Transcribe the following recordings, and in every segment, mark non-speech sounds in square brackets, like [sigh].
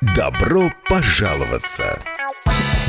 Добро пожаловаться!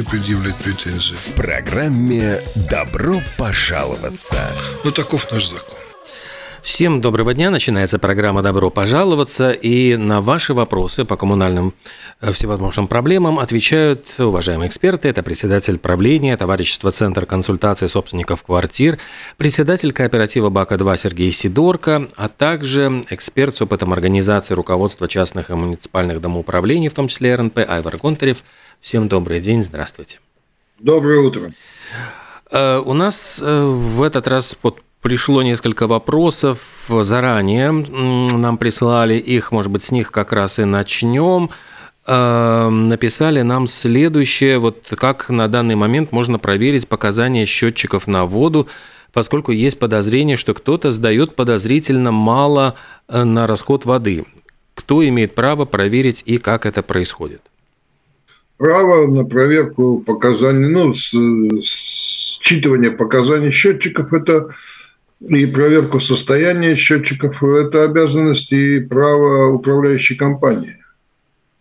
предъявлять претензии? В программе «Добро пожаловаться». Ну, таков наш закон. Всем доброго дня. Начинается программа «Добро пожаловаться». И на ваши вопросы по коммунальным э, всевозможным проблемам отвечают уважаемые эксперты. Это председатель правления Товарищества Центр консультации собственников квартир, председатель кооператива БАКа-2 Сергей Сидорко, а также эксперт с опытом организации руководства частных и муниципальных домоуправлений, в том числе РНП, Айвар Гонтарев. Всем добрый день. Здравствуйте. Доброе утро. Э, У нас э, в этот раз вот пришло несколько вопросов заранее. Нам прислали их, может быть, с них как раз и начнем. Э, Написали нам следующее, вот как на данный момент можно проверить показания счетчиков на воду, поскольку есть подозрение, что кто-то сдает подозрительно мало на расход воды. Кто имеет право проверить и как это происходит? Право на проверку показаний, ну, считывание показаний счетчиков – это и проверку состояния счетчиков – это обязанности и право управляющей компании.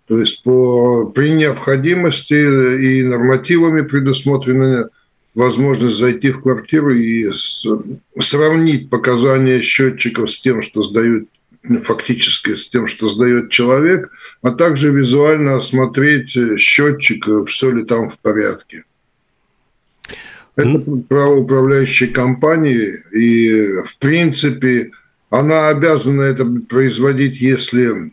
То есть по, при необходимости и нормативами предусмотрена возможность зайти в квартиру и с- сравнить показания счетчиков с тем, что сдают фактически с тем, что сдает человек, а также визуально осмотреть э, счетчик, э, все ли там в порядке. Это право управляющей компании, и в принципе она обязана это производить, если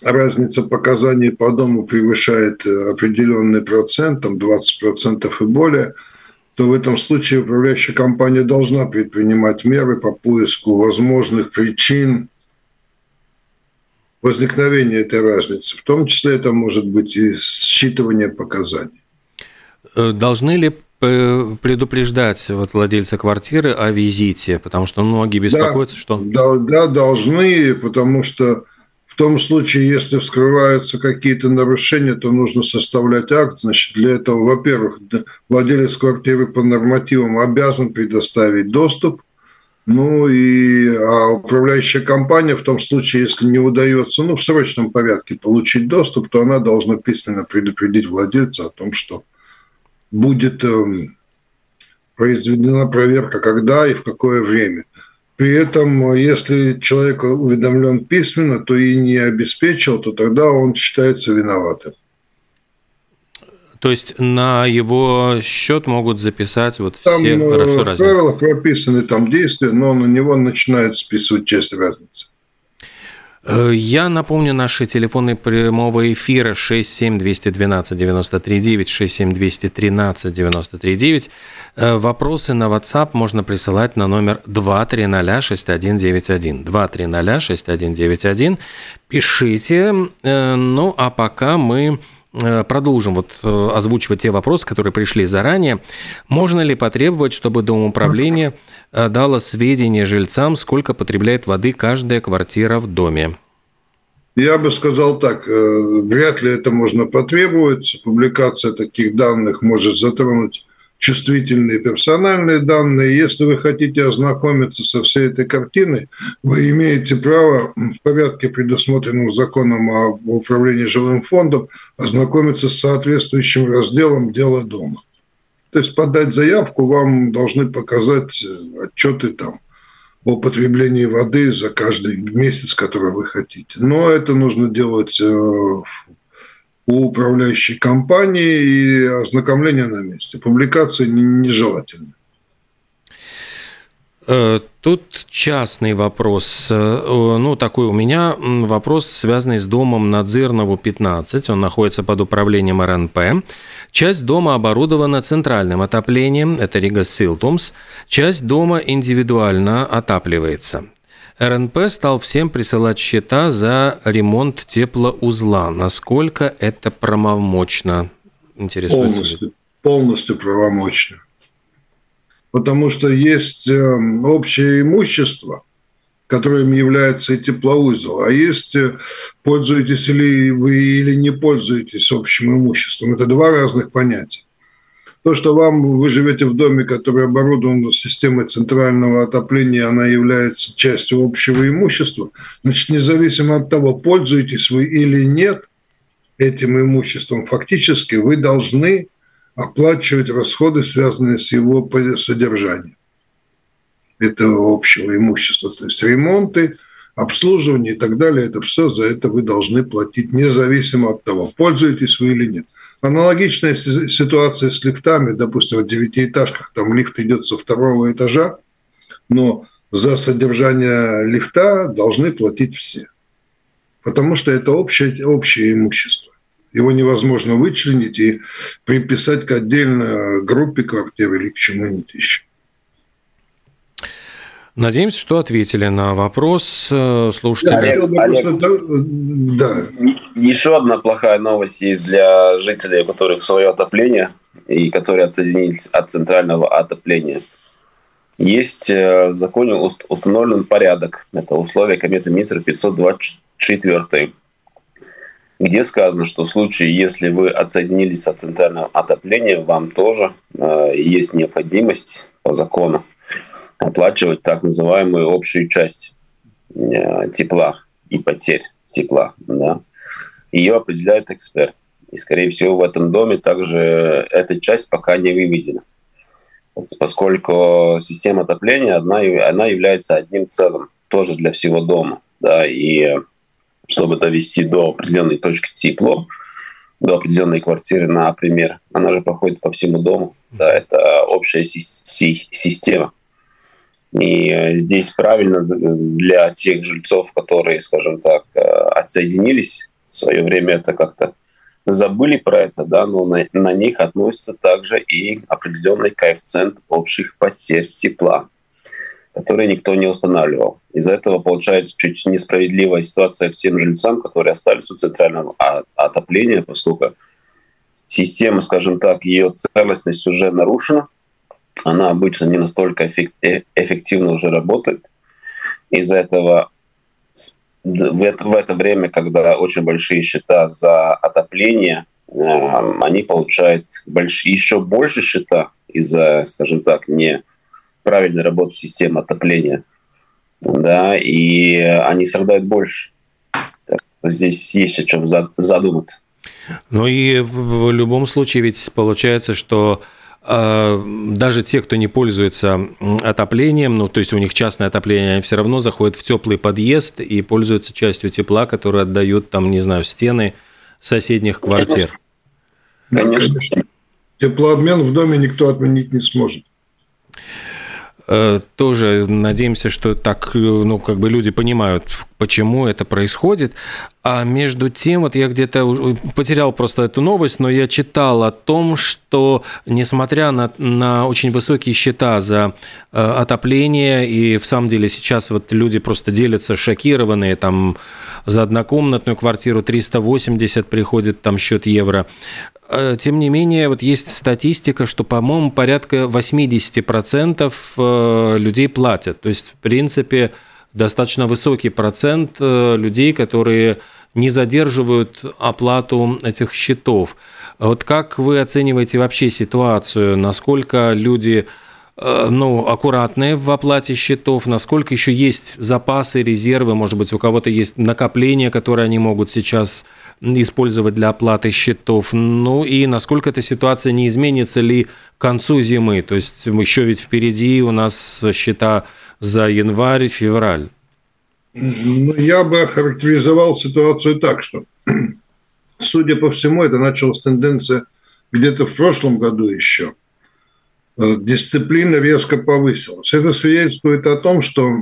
разница показаний по дому превышает э, определенный процент, там 20% и более, то в этом случае управляющая компания должна предпринимать меры по поиску возможных причин возникновения этой разницы. В том числе это может быть и считывание показаний. Э, Должны ли предупреждать вот владельца квартиры о визите? Потому что многие беспокоятся, что... Да, да, должны, потому что в том случае, если вскрываются какие-то нарушения, то нужно составлять акт. Значит, для этого, во-первых, владелец квартиры по нормативам обязан предоставить доступ. Ну и а управляющая компания в том случае, если не удается, ну, в срочном порядке получить доступ, то она должна письменно предупредить владельца о том, что будет эм, произведена проверка, когда и в какое время. При этом, если человек уведомлен письменно, то и не обеспечил, то тогда он считается виноватым. То есть на его счет могут записать вот Там все э, хорошо в разницы. правилах прописаны там действия, но на него начинают списывать часть разницы. Э, Я напомню наши телефоны прямого эфира 67212 939 67213 939. Э, Вопросы на WhatsApp можно присылать на номер 2306191. 2306191. Пишите. Ну, а пока мы продолжим вот э, озвучивать те вопросы, которые пришли заранее. Можно ли потребовать, чтобы Домоуправление э, дало сведения жильцам, сколько потребляет воды каждая квартира в доме? Я бы сказал так, э, вряд ли это можно потребовать. Публикация таких данных может затронуть чувствительные персональные данные. Если вы хотите ознакомиться со всей этой картиной, вы имеете право в порядке, предусмотренном законом об управлении жилым фондом, ознакомиться с соответствующим разделом «Дело дома». То есть подать заявку, вам должны показать э, отчеты там о потреблении воды за каждый месяц, который вы хотите. Но это нужно делать э, у управляющей компании и ознакомление на месте. Публикация нежелательна. Э, тут частный вопрос. Э, ну, такой у меня вопрос, связанный с домом Надзирнову 15. Он находится под управлением РНП. Часть дома оборудована центральным отоплением, это Рига Силтумс. Часть дома индивидуально отапливается. РНП стал всем присылать счета за ремонт теплоузла. Насколько это правомочно? Интересует. Полностью, полностью правомочно потому что есть эм, общее имущество, которым является теплоузел, а есть э, пользуетесь ли вы или не пользуетесь общим имуществом. Это два разных понятия. То, что вам, вы живете в доме, который оборудован системой центрального отопления, она является частью общего имущества, значит, независимо от того, пользуетесь вы или нет этим имуществом, фактически вы должны оплачивать расходы, связанные с его содержанием этого общего имущества, то есть ремонты, обслуживание и так далее, это все за это вы должны платить, независимо от того, пользуетесь вы или нет. Аналогичная ситуация с лифтами, допустим, в девятиэтажках, там лифт идет со второго этажа, но за содержание лифта должны платить все, потому что это общее, общее имущество его невозможно вычленить и приписать к отдельной группе квартир или к чему-нибудь еще. Надеемся, что ответили на вопрос э, слушателя. Олег, Олег, да. Еще одна плохая новость есть для жителей, у которых свое отопление и которые отсоединились от центрального отопления. Есть э, в законе установлен порядок. Это условия кометы Мисер 524 где сказано, что в случае, если вы отсоединились от центрального отопления, вам тоже э, есть необходимость по закону оплачивать так называемую общую часть э, тепла и потерь тепла. Да? Ее определяет эксперт. И, скорее всего, в этом доме также эта часть пока не выведена. Поскольку система отопления, одна, она является одним целым тоже для всего дома. Да, и чтобы довести до определенной точки тепло, до определенной квартиры, например. Она же проходит по всему дому. Да, это общая си- си- система. И э, здесь правильно для тех жильцов, которые, скажем так, э, отсоединились в свое время, это как-то забыли про это, да, но на, на них относится также и определенный коэффициент общих потерь тепла которые никто не устанавливал. Из-за этого получается чуть несправедливая ситуация к тем жильцам, которые остались у центрального отопления, поскольку система, скажем так, ее целостность уже нарушена, она обычно не настолько э, эффективно уже работает. Из-за этого в это, в это время, когда очень большие счета за отопление, э, они получают больш, еще больше счета из-за, скажем так, не правильной работы системы отопления. Да, и они страдают больше. Так, здесь есть о чем задуматься. Ну и в любом случае ведь получается, что даже те, кто не пользуется отоплением, ну, то есть у них частное отопление, они все равно заходят в теплый подъезд и пользуются частью тепла, которую отдают там, не знаю, стены соседних квартир. Конечно. Теплообмен в доме никто отменить не сможет. Э, тоже надеемся, что так, э, ну, как бы люди понимают, почему это происходит. А между тем, вот я где-то потерял просто эту новость, но я читал о том, что несмотря на, на очень высокие счета за э, отопление, и в самом деле сейчас вот люди просто делятся шокированные, там за однокомнатную квартиру 380 приходит там счет евро, Э, тем не менее, вот есть статистика, что, по-моему, порядка 80% э, людей платят. То есть, в принципе, достаточно высокий процент э, людей, которые не задерживают оплату этих счетов. Вот как вы оцениваете вообще ситуацию? Насколько люди ну, аккуратные в оплате счетов, насколько еще есть запасы, резервы, может быть, у кого-то есть накопления, которые они могут сейчас использовать для оплаты счетов. Ну и насколько эта ситуация не изменится ли к концу зимы? То есть еще ведь впереди у нас счета за январь, февраль. Ну, я бы охарактеризовал ситуацию так, что [clears throat] судя по всему, это началась тенденция где-то в прошлом году еще. Э, дисциплина резко повысилась. Это свидетельствует о том, что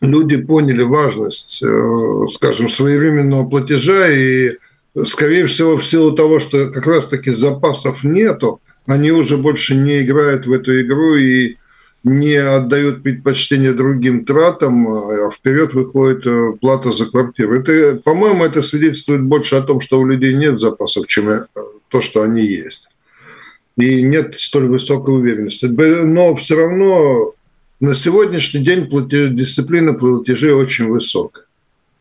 люди поняли важность, э, скажем, своевременного платежа и, скорее всего, в силу того, что как раз-таки запасов нету, они уже больше не играют в эту игру и не отдают предпочтение другим тратам, а вперед выходит э, плата за квартиру. Это, по-моему, это свидетельствует больше о том, что у людей нет запасов, чем то, что они есть. И нет столь высокой уверенности. Но все равно на сегодняшний день платеж, дисциплина платежей очень высокая.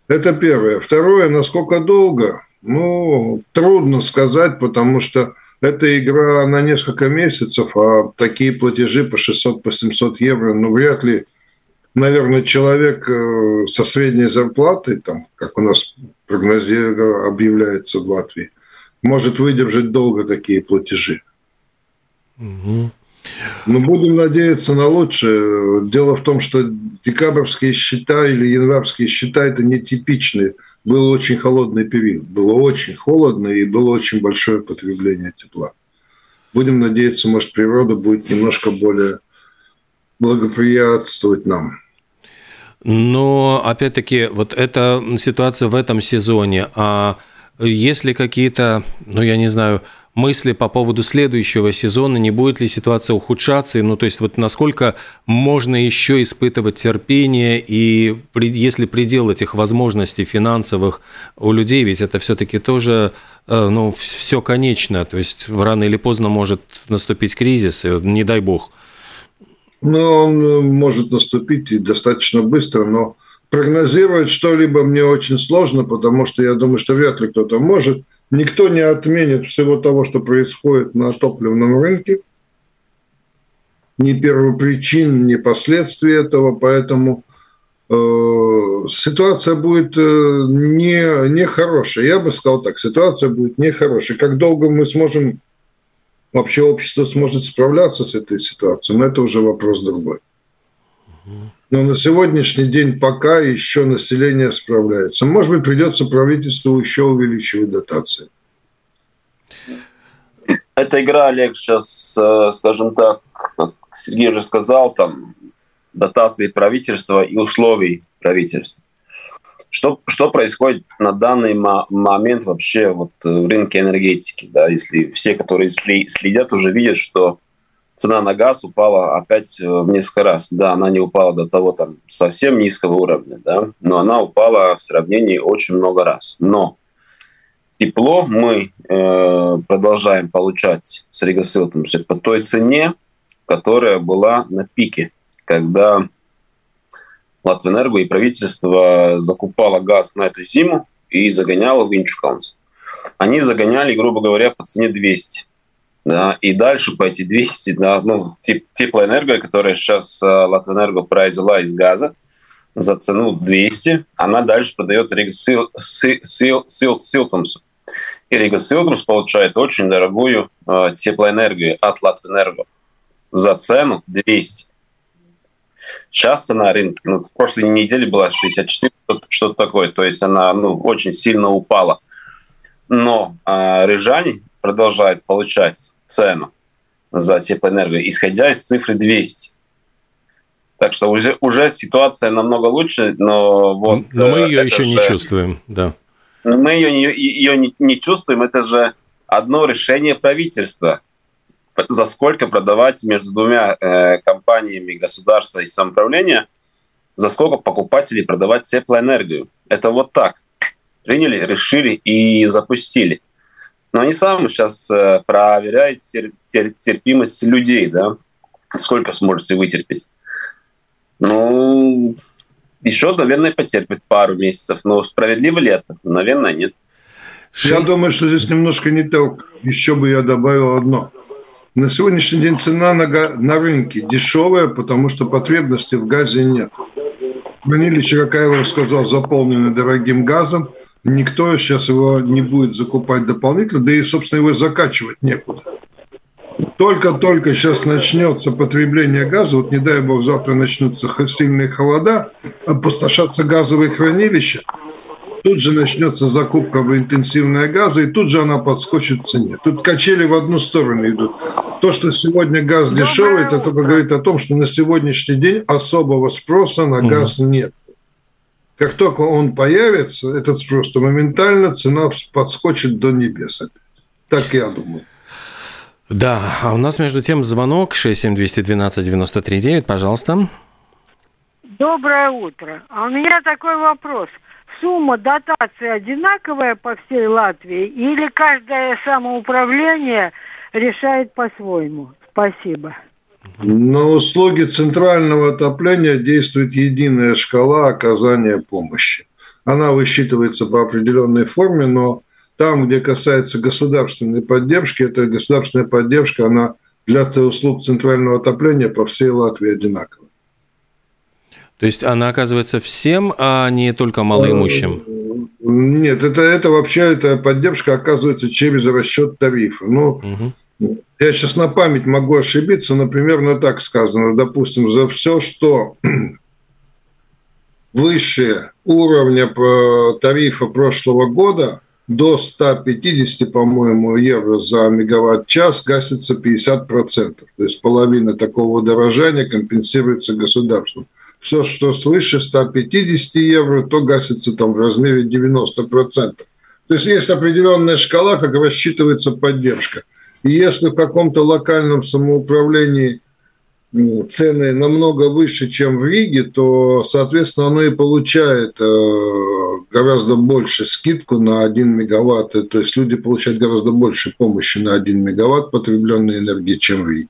Это первое. Второе, насколько долго? Ну, трудно сказать, потому что это игра на несколько месяцев, а такие платежи по 600, по 700 евро, ну, вряд ли, наверное, человек э, со средней зарплатой, там, как у нас прогнозируется, объявляется в Латвии, может выдержать долго такие платежи. Угу. Но будем надеяться на лучшее. Дело в том, что декабрьские счета или январские счета – это нетипичные. Был очень холодный период. Было очень холодно и было очень большое потребление тепла. Будем надеяться, может, природа будет немножко более благоприятствовать нам. Но, опять-таки, вот эта ситуация в этом сезоне, а если какие-то, ну, я не знаю, мысли по поводу следующего сезона, не будет ли ситуация ухудшаться, ну то есть вот насколько можно еще испытывать терпение, и если предел этих возможностей финансовых у людей, ведь это все-таки тоже э, ну, все конечно, то есть рано или поздно может наступить кризис, и не дай бог. Ну, он э, может наступить и достаточно быстро, но прогнозировать что-либо мне очень сложно, потому что я думаю, что вряд ли кто-то может – Никто не отменит всего того, что происходит на топливном рынке, ни первопричин, ни последствий этого, поэтому э, ситуация будет э, не, не хорошая. Я бы сказал так, ситуация будет нехорошая. Как долго мы сможем, вообще общество сможет справляться с этой ситуацией, но это уже вопрос другой. Но на сегодняшний день пока еще население справляется. Может быть, придется правительству еще увеличивать дотации. Эта игра, Олег, сейчас, э, скажем так, как Сергей уже сказал, там дотации правительства и условий правительства. Что, что происходит на данный момент вообще вот в рынке энергетики? Да? Если все, которые следят, уже видят, что цена на газ упала опять э, в несколько раз. Да, она не упала до того там совсем низкого уровня, да, но она упала в сравнении очень много раз. Но тепло мы э, продолжаем получать с Рига по той цене, которая была на пике, когда Латвэнерго и правительство закупало газ на эту зиму и загоняло в Инчукаунс. Они загоняли, грубо говоря, по цене 200 да, и дальше по эти 200, да, ну, тип, теплоэнерго, которая сейчас э, Латвэнерго произвела из газа за цену 200, она дальше продает Рига Сил, Сил, Сил, Силтумсу. И Рига Силтумс получает очень дорогую э, теплоэнергию от Латвэнерго за цену 200. Сейчас цена рынка, ну, в прошлой неделе была 64, что-то такое, то есть она ну, очень сильно упала. Но э, рижане продолжает получать цену за теплоэнергию, исходя из цифры 200. Так что уже, уже ситуация намного лучше, но вот... Но мы ее еще же, не чувствуем, да. Мы ее, не, ее не, не чувствуем, это же одно решение правительства. За сколько продавать между двумя э, компаниями государства и самоуправления, за сколько покупателей продавать теплоэнергию. Это вот так. Приняли, решили и запустили. Но они сами сейчас э, проверяют терпимость людей, да, сколько сможете вытерпеть. Ну, еще, наверное, потерпит пару месяцев. Но справедливо ли это? Наверное, нет. Я думаю, что здесь немножко не так. Еще бы я добавил одно. На сегодняшний день цена на, на рынке дешевая, потому что потребности в газе нет. Хранилище, как я вам сказал, заполнены дорогим газом никто сейчас его не будет закупать дополнительно, да и, собственно, его закачивать некуда. Только-только сейчас начнется потребление газа, вот не дай бог завтра начнутся сильные холода, опустошатся газовые хранилища, тут же начнется закупка в интенсивная газа, и тут же она подскочит в цене. Тут качели в одну сторону идут. То, что сегодня газ дешевый, это только говорит о том, что на сегодняшний день особого спроса на газ нет. Как только он появится, этот спрос, то моментально цена подскочит до небес опять. Так я думаю. Да, а у нас между тем звонок 67212-93-9, пожалуйста. Доброе утро. А у меня такой вопрос. Сумма дотации одинаковая по всей Латвии или каждое самоуправление решает по-своему? Спасибо. На услуги центрального отопления действует единая шкала оказания помощи. Она высчитывается по определенной форме, но там, где касается государственной поддержки, эта государственная поддержка, она для услуг центрального отопления по всей Латвии одинаковая. То есть она оказывается всем, а не только малоимущим? Нет, это, это вообще эта поддержка оказывается через расчет тарифа. Ну, угу. Я сейчас на память могу ошибиться, но примерно так сказано. Допустим, за все, что [clears throat] выше уровня тарифа прошлого года, до 150, по-моему, евро за мегаватт-час гасится 50%. То есть половина такого дорожания компенсируется государством. Все, что свыше 150 евро, то гасится там в размере 90%. То есть есть определенная шкала, как рассчитывается поддержка – и если в каком-то локальном самоуправлении цены намного выше, чем в Риге, то, соответственно, оно и получает э, гораздо больше скидку на 1 мегаватт. То есть люди получают гораздо больше помощи на 1 мегаватт потребленной энергии, чем в Риге.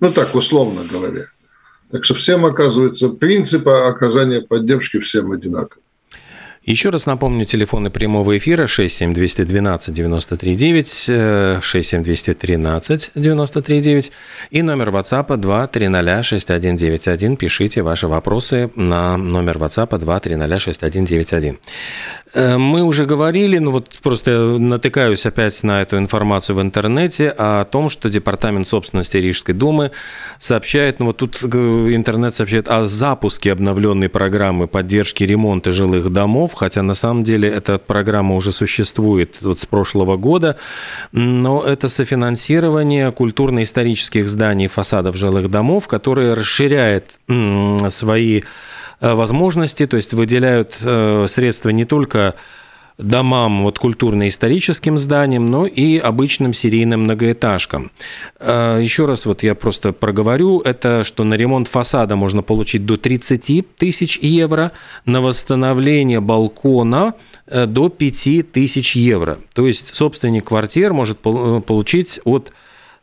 Ну, так, условно говоря. Так что всем, оказывается, принципы оказания поддержки всем одинаковы. Еще раз напомню, телефоны прямого эфира 67212 93 67213 93 и номер WhatsApp 230 6191. Пишите ваши вопросы на номер WhatsApp 230 6191. Э, мы уже говорили, ну вот просто натыкаюсь опять на эту информацию в интернете о том, что Департамент собственности Рижской думы сообщает, ну вот тут э, интернет сообщает о запуске обновленной программы поддержки ремонта жилых домов хотя на самом деле эта программа уже существует вот с прошлого года, но это софинансирование культурно-исторических зданий, фасадов жилых домов, которое расширяет свои э, возможности, то есть выделяют э, средства не только домам, вот культурно-историческим зданиям, но и обычным серийным многоэтажкам. А, Еще раз вот я просто проговорю, это что на ремонт фасада можно получить до 30 тысяч евро, на восстановление балкона э, до 5 тысяч евро. То есть собственник квартир может э, получить от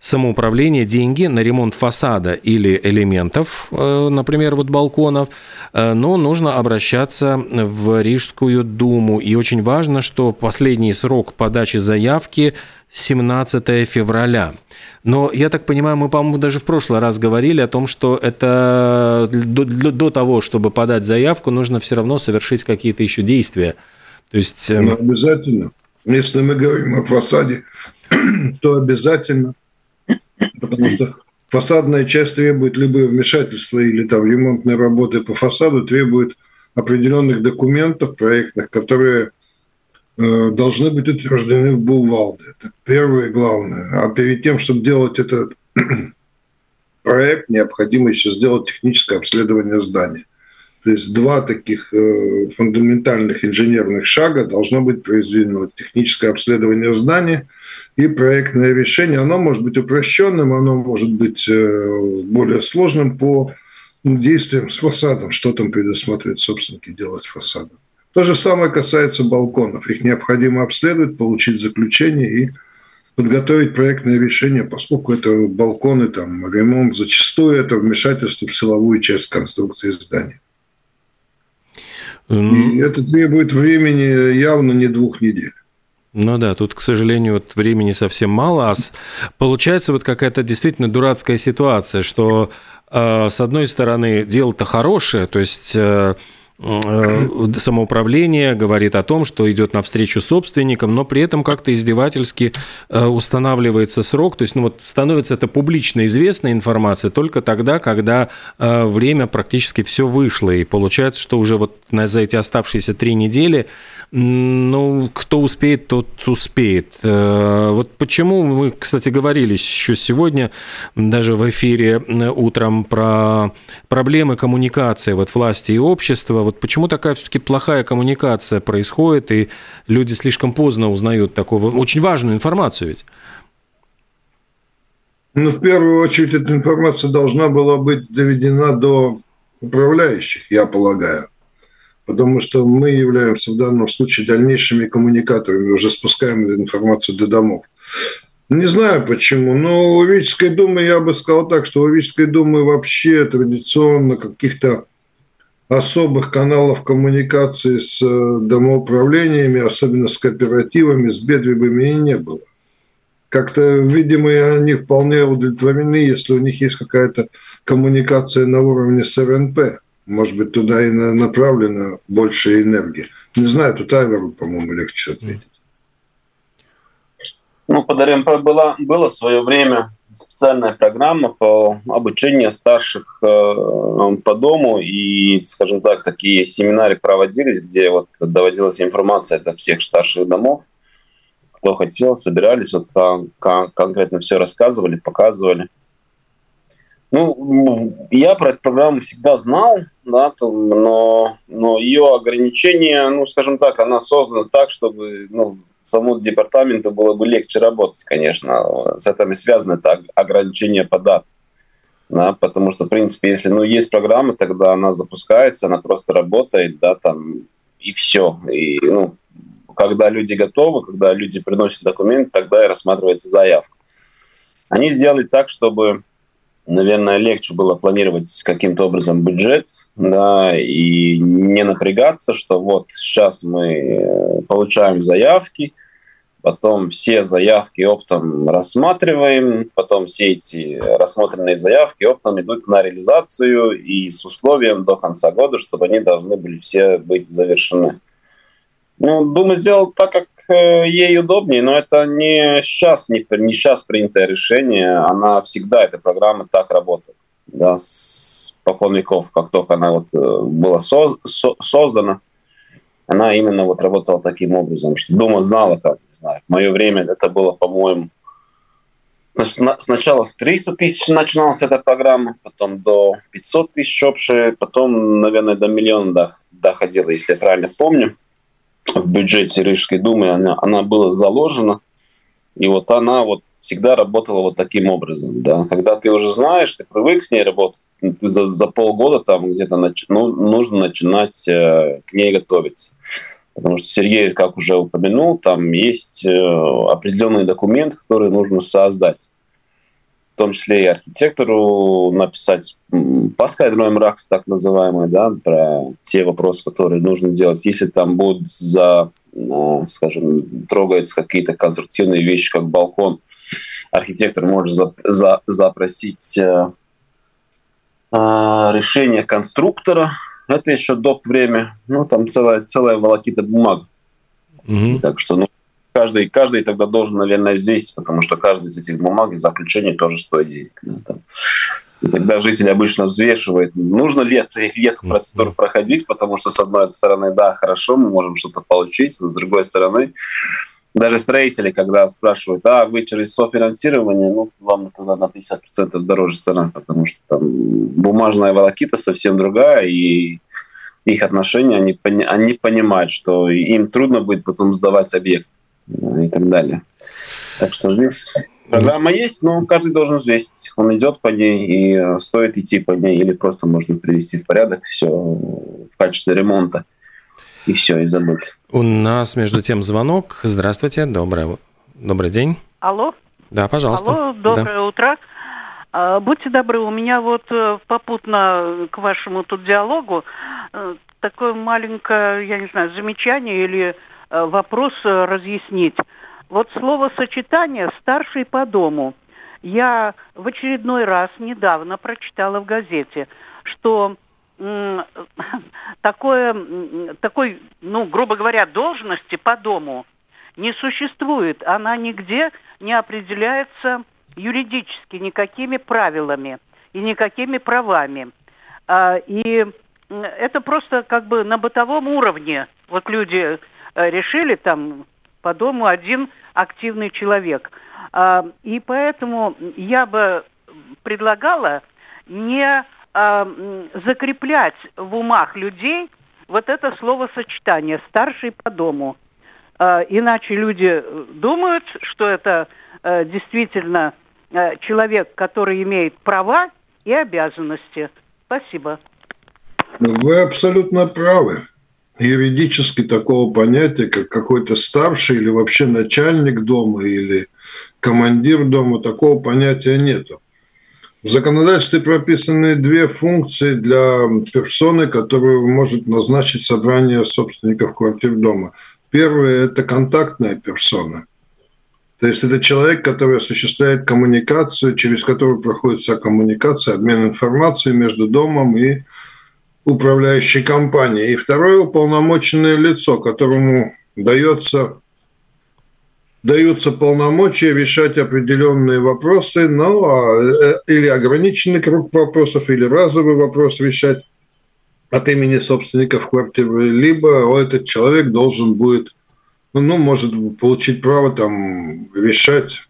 самоуправления деньги на ремонт фасада или элементов, э, например, вот балконов, э, но нужно обращаться в Рижскую думу. И очень важно, что последний срок подачи заявки 17 февраля. Но я так понимаю, мы, по-моему, даже в прошлый раз говорили о том, что это до, до того, чтобы подать заявку, нужно все равно совершить какие-то еще действия. То есть... Эм, ну, обязательно. Если мы говорим о фасаде, [clears throat] то обязательно потому что фасадная часть требует любые вмешательства или там ремонтные работы по фасаду требуют определенных документов проектных, которые э, должны быть утверждены в Булвалде. Это первое и главное. А перед тем, чтобы делать этот [clears throat] проект, необходимо еще сделать техническое обследование здания. То есть два таких э, фундаментальных инженерных шага должно быть произведено. Техническое обследование здания и проектное решение. Оно может быть упрощенным, оно может быть э, более сложным по действиям с фасадом, что там предусматривает собственники делать фасадом. То же самое касается балконов. Их необходимо обследовать, получить заключение и подготовить проектное решение, поскольку это балконы, там, ремонт, зачастую это вмешательство в силовую часть конструкции здания. И это требует времени явно не двух недель. Ну да, тут, к сожалению, вот времени совсем мало, а получается вот какая-то действительно дурацкая ситуация, что э, с одной стороны дело-то хорошее, то есть э, самоуправление говорит о том, что идет навстречу собственникам, но при этом как-то издевательски э, устанавливается срок. То есть ну вот становится это публично известная информация только тогда, когда э, время практически все вышло. И получается, что уже вот за эти оставшиеся три недели ну, кто успеет, тот успеет. Э, вот почему мы, кстати, говорили еще сегодня, даже в эфире утром про проблемы коммуникации вот власти и общества. Вот почему такая все-таки плохая коммуникация происходит, и люди слишком поздно узнают такого очень важную информацию ведь? Ну, в первую очередь, эта информация должна была быть доведена до управляющих, я полагаю. Потому что мы являемся в данном случае дальнейшими коммуникаторами, уже спускаем информацию до домов. Не знаю почему, но у Вической думы я бы сказал так, что у Вической думы вообще традиционно каких-то особых каналов коммуникации с э, домоуправлениями, особенно с кооперативами, с бедвибами и не было как-то, видимо, они вполне удовлетворены, если у них есть какая-то коммуникация на уровне с РНП. Может быть, туда и направлена больше энергии. Не знаю, тут Айверу, по-моему, легче ответить. Ну, под РНП было в свое время специальная программа по обучению старших э, по дому, и, скажем так, такие семинары проводились, где вот доводилась информация до всех старших домов, кто хотел, собирались, вот кон- конкретно все рассказывали, показывали. Ну, я про эту программу всегда знал, да, но, но ее ограничение, ну, скажем так, она создана так, чтобы ну, самому департаменту было бы легче работать, конечно. С этим связано это ограничение по дат. Да, потому что, в принципе, если ну, есть программа, тогда она запускается, она просто работает, да, там, и все. И, ну, когда люди готовы, когда люди приносят документы, тогда и рассматривается заявка. Они сделали так, чтобы, наверное, легче было планировать каким-то образом бюджет, да, и не напрягаться, что вот сейчас мы получаем заявки, потом все заявки оптом рассматриваем, потом все эти рассмотренные заявки оптом идут на реализацию и с условием до конца года, чтобы они должны были все быть завершены. Ну, Дума сделала так, как э, ей удобнее, но это не сейчас, не, не сейчас принятое решение, она всегда, эта программа так работает. Да, с покон веков, как только она вот э, была соз, со, создана, она именно вот работала таким образом, что Дума знала, там, не знаю, в мое время это было, по-моему, сначала с 300 тысяч начиналась эта программа, потом до 500 тысяч общая, потом, наверное, до миллиона доходила, если я правильно помню в бюджете Рижской думы, она, она была заложена, и вот она вот всегда работала вот таким образом. Да. Когда ты уже знаешь, ты привык с ней работать, ты за, за полгода там где-то нач... ну, нужно начинать э, к ней готовиться. Потому что Сергей, как уже упомянул, там есть э, определенный документ, который нужно создать в том числе и архитектору написать паскальный мракс, так называемый, да, про те вопросы, которые нужно делать. Если там будут за, ну, скажем, трогаются какие-то конструктивные вещи, как балкон, архитектор может за, за, запросить э, э, решение конструктора. Это еще доп. время. Ну, там целая, целая волокита бумаг. Mm-hmm. Так что, ну, каждый, каждый тогда должен, наверное, взвесить, потому что каждый из этих бумаг и заключений тоже стоит денег. Да, там. И тогда житель обычно взвешивает, нужно ли это, ли эту процедуру проходить, потому что, с одной стороны, да, хорошо, мы можем что-то получить, но с другой стороны, даже строители, когда спрашивают, а вы через софинансирование, ну, вам тогда на 50% дороже цена, потому что там бумажная волокита совсем другая, и их отношения, они, они понимают, что им трудно будет потом сдавать объект и так далее. Так что здесь программа есть, но каждый должен взвесить. Он идет по ней, и э, стоит идти по ней, или просто можно привести в порядок все в качестве ремонта, и все, и забыть. У нас, между тем, звонок. Здравствуйте, добрый, добрый день. Алло. Да, пожалуйста. Алло, доброе да. утро. А, будьте добры, у меня вот э, попутно к вашему тут диалогу э, такое маленькое, я не знаю, замечание или Э, вопрос разъяснить. Вот словосочетание «старший по дому». Я в очередной раз недавно прочитала в газете, что [laughs] такое, такой, ну, грубо говоря, должности по дому не существует. Она нигде не определяется юридически никакими правилами и никакими правами. А, и это просто как бы на бытовом уровне. Вот люди э, решили там по дому один активный человек. А, и поэтому я бы предлагала не закреплять в умах людей вот это словосочетание «старший по дому». А, иначе люди думают, что это действительно человек, который имеет права и обязанности. Спасибо. Вы абсолютно правы. Юридически такого понятия, как какой-то старший или вообще начальник дома или командир дома, такого понятия нету. В законодательстве прописаны две функции для персоны, которую может назначить собрание собственников квартир дома. Первое – это контактная персона. То есть это человек, который осуществляет коммуникацию, через которую проходит вся коммуникация, обмен информацией между домом и управляющей компанией. И второе – уполномоченное лицо, которому дается даются полномочия решать определенные вопросы, ну, а, э, или ограниченный круг вопросов, или разовый вопрос решать от имени собственников квартиры, либо этот человек должен будет, ну, может получить право там решать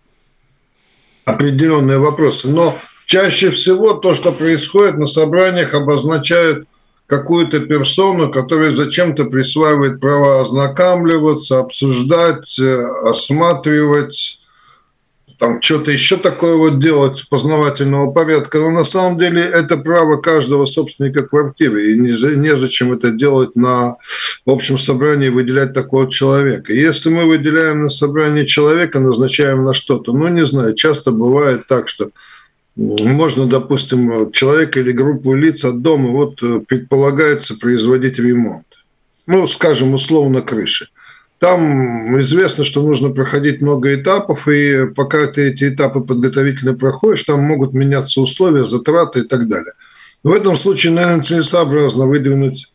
определенные вопросы. Но чаще всего то, что происходит на собраниях, обозначает какую-то персону, которая зачем-то присваивает право ознакомливаться, обсуждать, э, осматривать, там что-то еще такое вот делать познавательного порядка. Но на самом деле это право каждого собственника квартиры. И незачем это делать на общем собрании, выделять такого человека. Если мы выделяем на собрании человека, назначаем на что-то, ну, не знаю, часто бывает так, что можно, допустим, человека или группу лиц от дома вот э, предполагается производить ремонт. Ну, скажем, условно крыши. Там известно, что нужно проходить много этапов, и пока ты эти этапы подготовительно проходишь, там могут меняться условия, затраты и так далее. В этом случае, наверное, целесообразно выдвинуть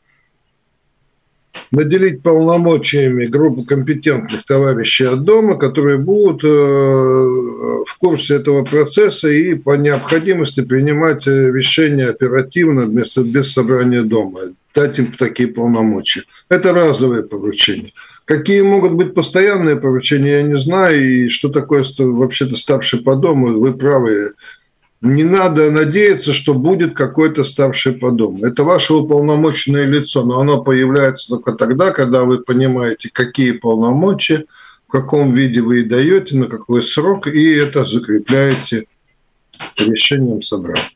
наделить полномочиями группу компетентных товарищей от дома, которые будут э, в курсе этого процесса и по необходимости принимать э, решения оперативно вместо без собрания дома, дать им такие полномочия. Это разовые поручения. Какие могут быть постоянные поручения, я не знаю. И что такое вообще-то старший по дому, вы правы, не надо надеяться, что будет какой-то старший по дому. Это ваше уполномоченное лицо, но оно появляется только тогда, когда вы понимаете, какие полномочия, в каком виде вы и даете, на какой срок, и это закрепляете решением собрания.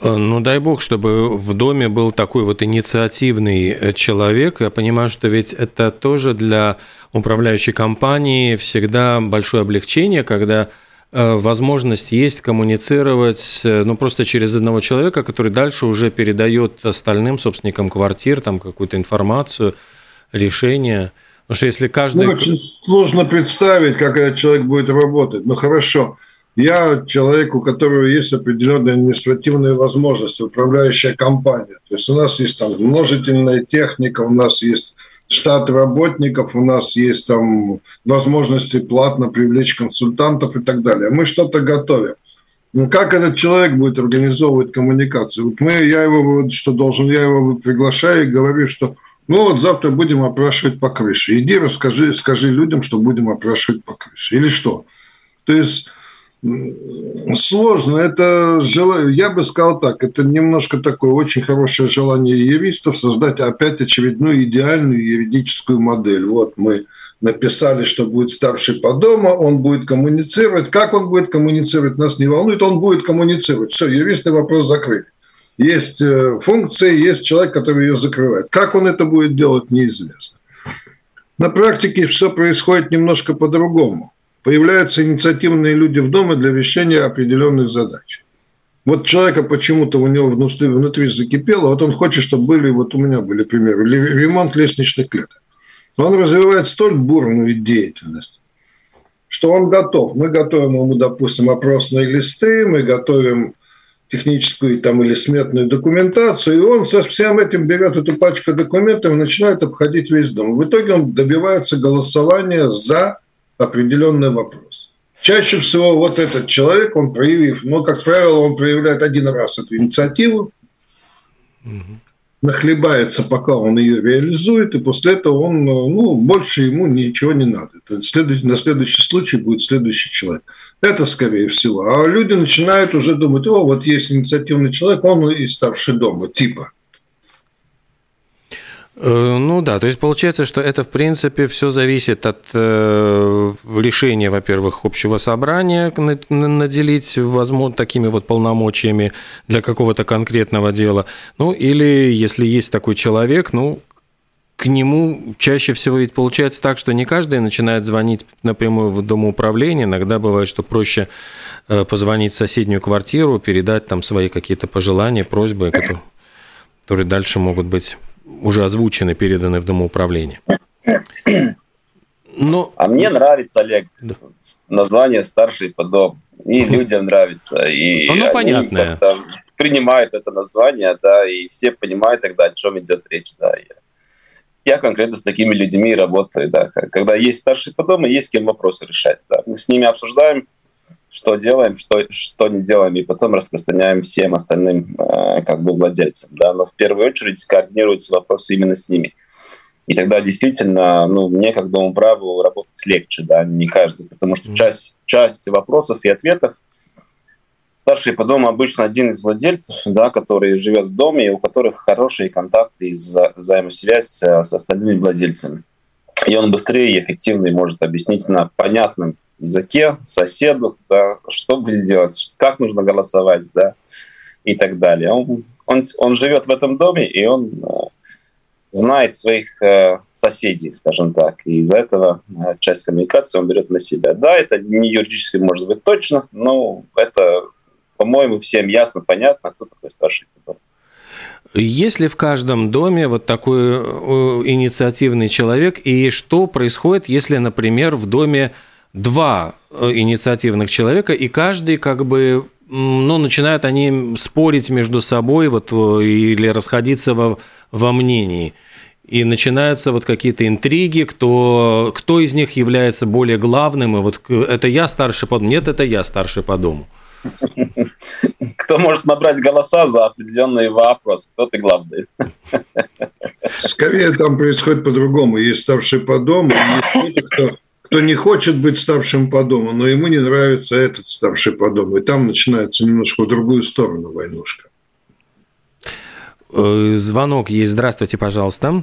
Э, ну, дай бог, чтобы в доме был такой вот инициативный э, человек. Я понимаю, что ведь это тоже для управляющей компании всегда большое облегчение, когда возможность есть коммуницировать э, ну, просто через одного человека, который дальше уже передает остальным собственникам квартир там какую-то информацию, решение. Потому что если каждый... Ну, очень сложно представить, как этот человек будет работать. Ну, хорошо. Я человек, у которого есть определенные административные возможности, управляющая компания. То есть у нас есть там множительная техника, у нас есть штат работников, у нас есть там возможности платно привлечь консультантов и так далее. Мы что-то готовим. Ну, как этот человек будет организовывать коммуникацию? Вот мы, я его, вот, что должен, я его приглашаю и говорю, что ну вот завтра будем опрашивать по крыше. Иди расскажи, скажи людям, что будем опрашивать по крыше. Или что? То есть Сложно. Это желание, я бы сказал так, это немножко такое очень хорошее желание юристов создать опять очередную идеальную юридическую модель. Вот мы написали, что будет старший по дому, он будет коммуницировать. Как он будет коммуницировать, нас не волнует, он будет коммуницировать. Все, юристы вопрос закрыли. Есть э, функция, есть человек, который ее закрывает. Как он это будет делать, неизвестно. На практике все происходит немножко по-другому появляются инициативные люди в доме для решения определенных задач. Вот человека почему-то у него внутри, внутри закипело, вот он хочет, чтобы были, вот у меня были примеры, ремонт лестничных клеток. Он развивает столь бурную деятельность, что он готов. Мы готовим ему, допустим, опросные листы, мы готовим техническую там, или сметную документацию, и он со всем этим берет эту пачку документов и начинает обходить весь дом. В итоге он добивается голосования за определенный вопрос. Чаще всего вот этот человек, он проявив, ну, как правило, он проявляет один раз эту инициативу, нахлебается, пока он ее реализует, и после этого он, ну, больше ему ничего не надо. Это следует, на следующий случай будет следующий человек. Это скорее всего. А люди начинают уже думать, о, вот есть инициативный человек, он и старший дома, типа. Э, ну да, то есть получается, что это в принципе все зависит от э, решения, во-первых, общего собрания наделить возможно такими вот полномочиями для какого-то конкретного дела. Ну или если есть такой человек, ну к нему чаще всего ведь получается так, что не каждый начинает звонить напрямую в домоуправление. Иногда бывает, что проще э, позвонить в соседнюю квартиру, передать там свои какие-то пожелания, просьбы, которые дальше могут быть уже озвучены, переданы в домоуправление. Но... А мне нравится, Олег, да. название «Старший по дому». И [laughs] людям нравится. И ну, понятно. принимают это название, да, и все понимают тогда, о чем идет речь, да. Я, я конкретно с такими людьми работаю, да. Когда есть старший по дому, есть с кем вопросы решать, да. Мы с ними обсуждаем, что делаем, что, что не делаем, и потом распространяем всем остальным э, как бы владельцам. Да? Но в первую очередь координируются вопросы именно с ними. И тогда действительно, ну, мне как дому праву работать легче, да, не каждый, потому что часть, часть вопросов и ответов старший по дому обычно один из владельцев, да, который живет в доме, и у которых хорошие контакты и вза- взаимосвязь э, с остальными владельцами. И он быстрее и эффективнее может объяснить на понятном языке, соседу, да, что будет делать, как нужно голосовать, да, и так далее. Он, он, он живет в этом доме, и он э, знает своих э, соседей, скажем так, и из-за этого э, часть коммуникации он берет на себя. Да, это не юридически может быть точно, но это, по-моему, всем ясно, понятно, кто такой старший дом. Есть ли в каждом доме вот такой э, инициативный человек, и что происходит, если, например, в доме два э, инициативных человека, и каждый как бы ну, начинают они спорить между собой вот, э, или расходиться во, во мнении. И начинаются вот какие-то интриги, кто, кто из них является более главным, и вот это я старший по дому, нет, это я старший по дому. Кто может набрать голоса за определенный вопрос, тот и главный. Скорее там происходит по-другому. Есть старший по дому, есть кто-то, кто кто не хочет быть старшим по дому, но ему не нравится этот старший по дому. И там начинается немножко в другую сторону войнушка. Э, звонок есть. Здравствуйте, пожалуйста.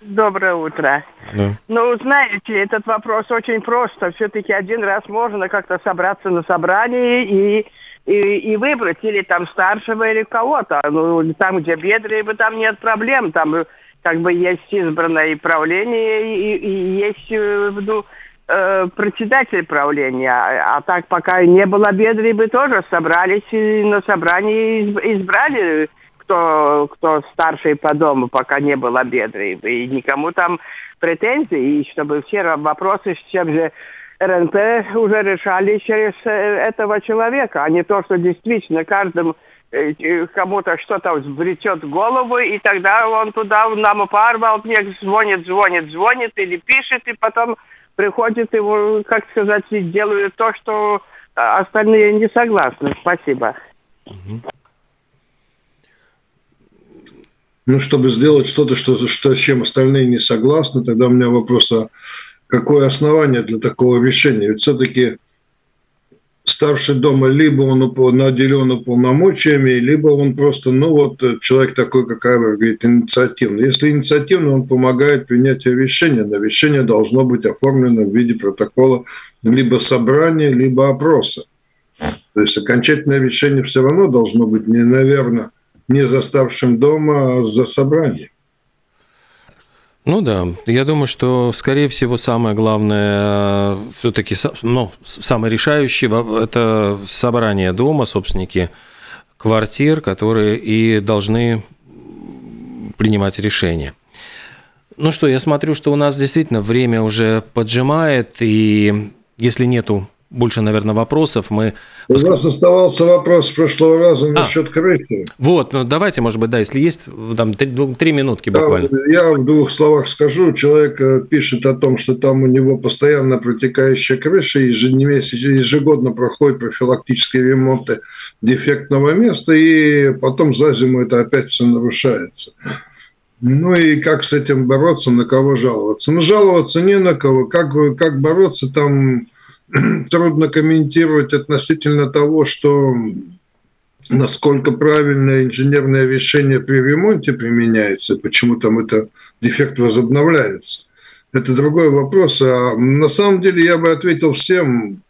Доброе утро. Да. Ну, знаете, этот вопрос очень просто. Все-таки один раз можно как-то собраться на собрании и, и, и выбрать или там старшего, или кого-то. Ну, там, где бедры, там нет проблем. Там как бы есть избранное правление и, и есть э, ну, э, председатель правления. А, так пока не было бедри, бы тоже собрались и на собрании избрали кто, кто старший по дому, пока не было бедры. И никому там претензий, и чтобы все вопросы с тем же РНП уже решали через э, этого человека, а не то, что действительно каждому Э, э, кому-то что-то влетет в голову, и тогда он туда нам парвал, мне звонит, звонит, звонит или пишет, и потом приходит его, как сказать, делают то, что а, остальные не согласны. Спасибо. Ну, чтобы сделать что-то, что, что, с чем остальные не согласны, тогда у меня вопрос, а какое основание для такого решения? Ведь все-таки старший дома, либо он наделен уполномочиями, либо он просто, ну вот, человек такой, как Айвер говорит, инициативный. Если инициативный, он помогает принятию решения, но решение должно быть оформлено в виде протокола либо собрания, либо опроса. То есть окончательное решение все равно должно быть, не, наверное, не за старшим дома, а за собранием. Ну да, я думаю, что, скорее всего, самое главное, все-таки ну, самое решающее – это собрание дома, собственники квартир, которые и должны принимать решения. Ну что, я смотрю, что у нас действительно время уже поджимает, и если нету больше, наверное, вопросов. Мы... У вас оставался вопрос с прошлого раза а, насчет крысы. Вот, ну давайте, может быть, да, если есть, там три, три минутки буквально. Я в двух словах скажу. Человек э, пишет о том, что там у него постоянно протекающая крыша, ежегодно проходит профилактические ремонты дефектного места, и потом за зиму это опять все нарушается. Ну и как с этим бороться, на кого жаловаться? Ну, жаловаться не на кого. Как, как бороться, там [clears throat] трудно комментировать относительно того, что насколько правильное инженерное решение при ремонте применяется, почему там это дефект возобновляется. Это другой вопрос. А на самом деле я бы ответил всем,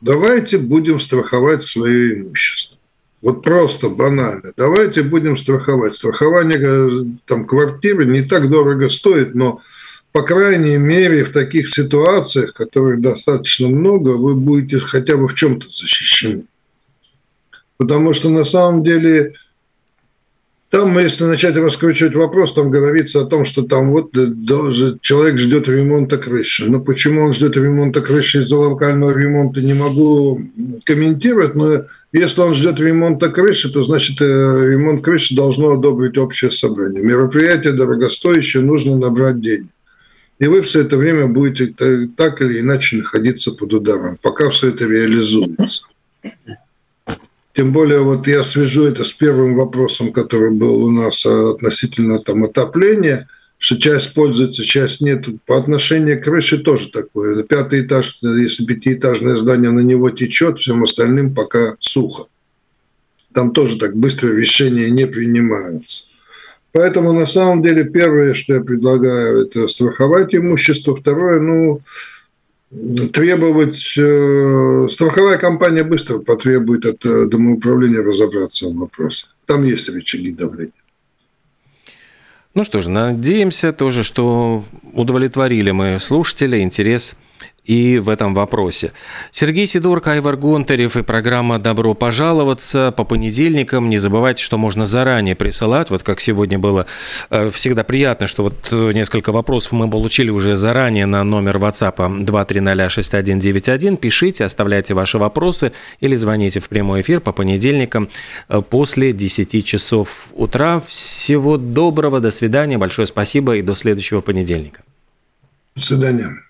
давайте будем страховать свое имущество. Вот просто банально. Давайте будем страховать. Страхование э, там, квартиры не так дорого стоит, но по крайней мере, в таких ситуациях, которых достаточно много, вы будете хотя бы в чем-то защищены. Потому что на самом деле там, если начать раскручивать вопрос, там говорится о том, что там вот человек ждет ремонта крыши. Но почему он ждет ремонта крыши из-за локального ремонта, не могу комментировать, но если он ждет ремонта крыши, то значит э, ремонт крыши должно одобрить общее собрание. Мероприятие дорогостоящее, нужно набрать денег и вы все это время будете так или иначе находиться под ударом, пока все это реализуется. Тем более, вот я свяжу это с первым вопросом, который был у нас относительно там, отопления, что часть пользуется, часть нет. По отношению к крыше тоже такое. Пятый этаж, если пятиэтажное здание на него течет, всем остальным пока сухо. Там тоже так быстро решения не принимаются. Поэтому на самом деле первое, что я предлагаю, это страховать имущество. Второе, ну, требовать... Э, страховая компания быстро потребует от э, домоуправления разобраться в вопросе. Там есть рычаги давления. Ну что ж, надеемся тоже, что удовлетворили мы слушателя интерес и в этом вопросе. Сергей Сидорко, Айвар Гонтарев и программа «Добро пожаловаться» по понедельникам. Не забывайте, что можно заранее присылать, вот как сегодня было. Э, всегда приятно, что вот э, несколько вопросов мы получили уже заранее на номер WhatsApp 2306191. Пишите, оставляйте ваши вопросы или звоните в прямой эфир по понедельникам э, после 10 часов утра. Всего доброго, до свидания, большое спасибо и до следующего понедельника. До свидания.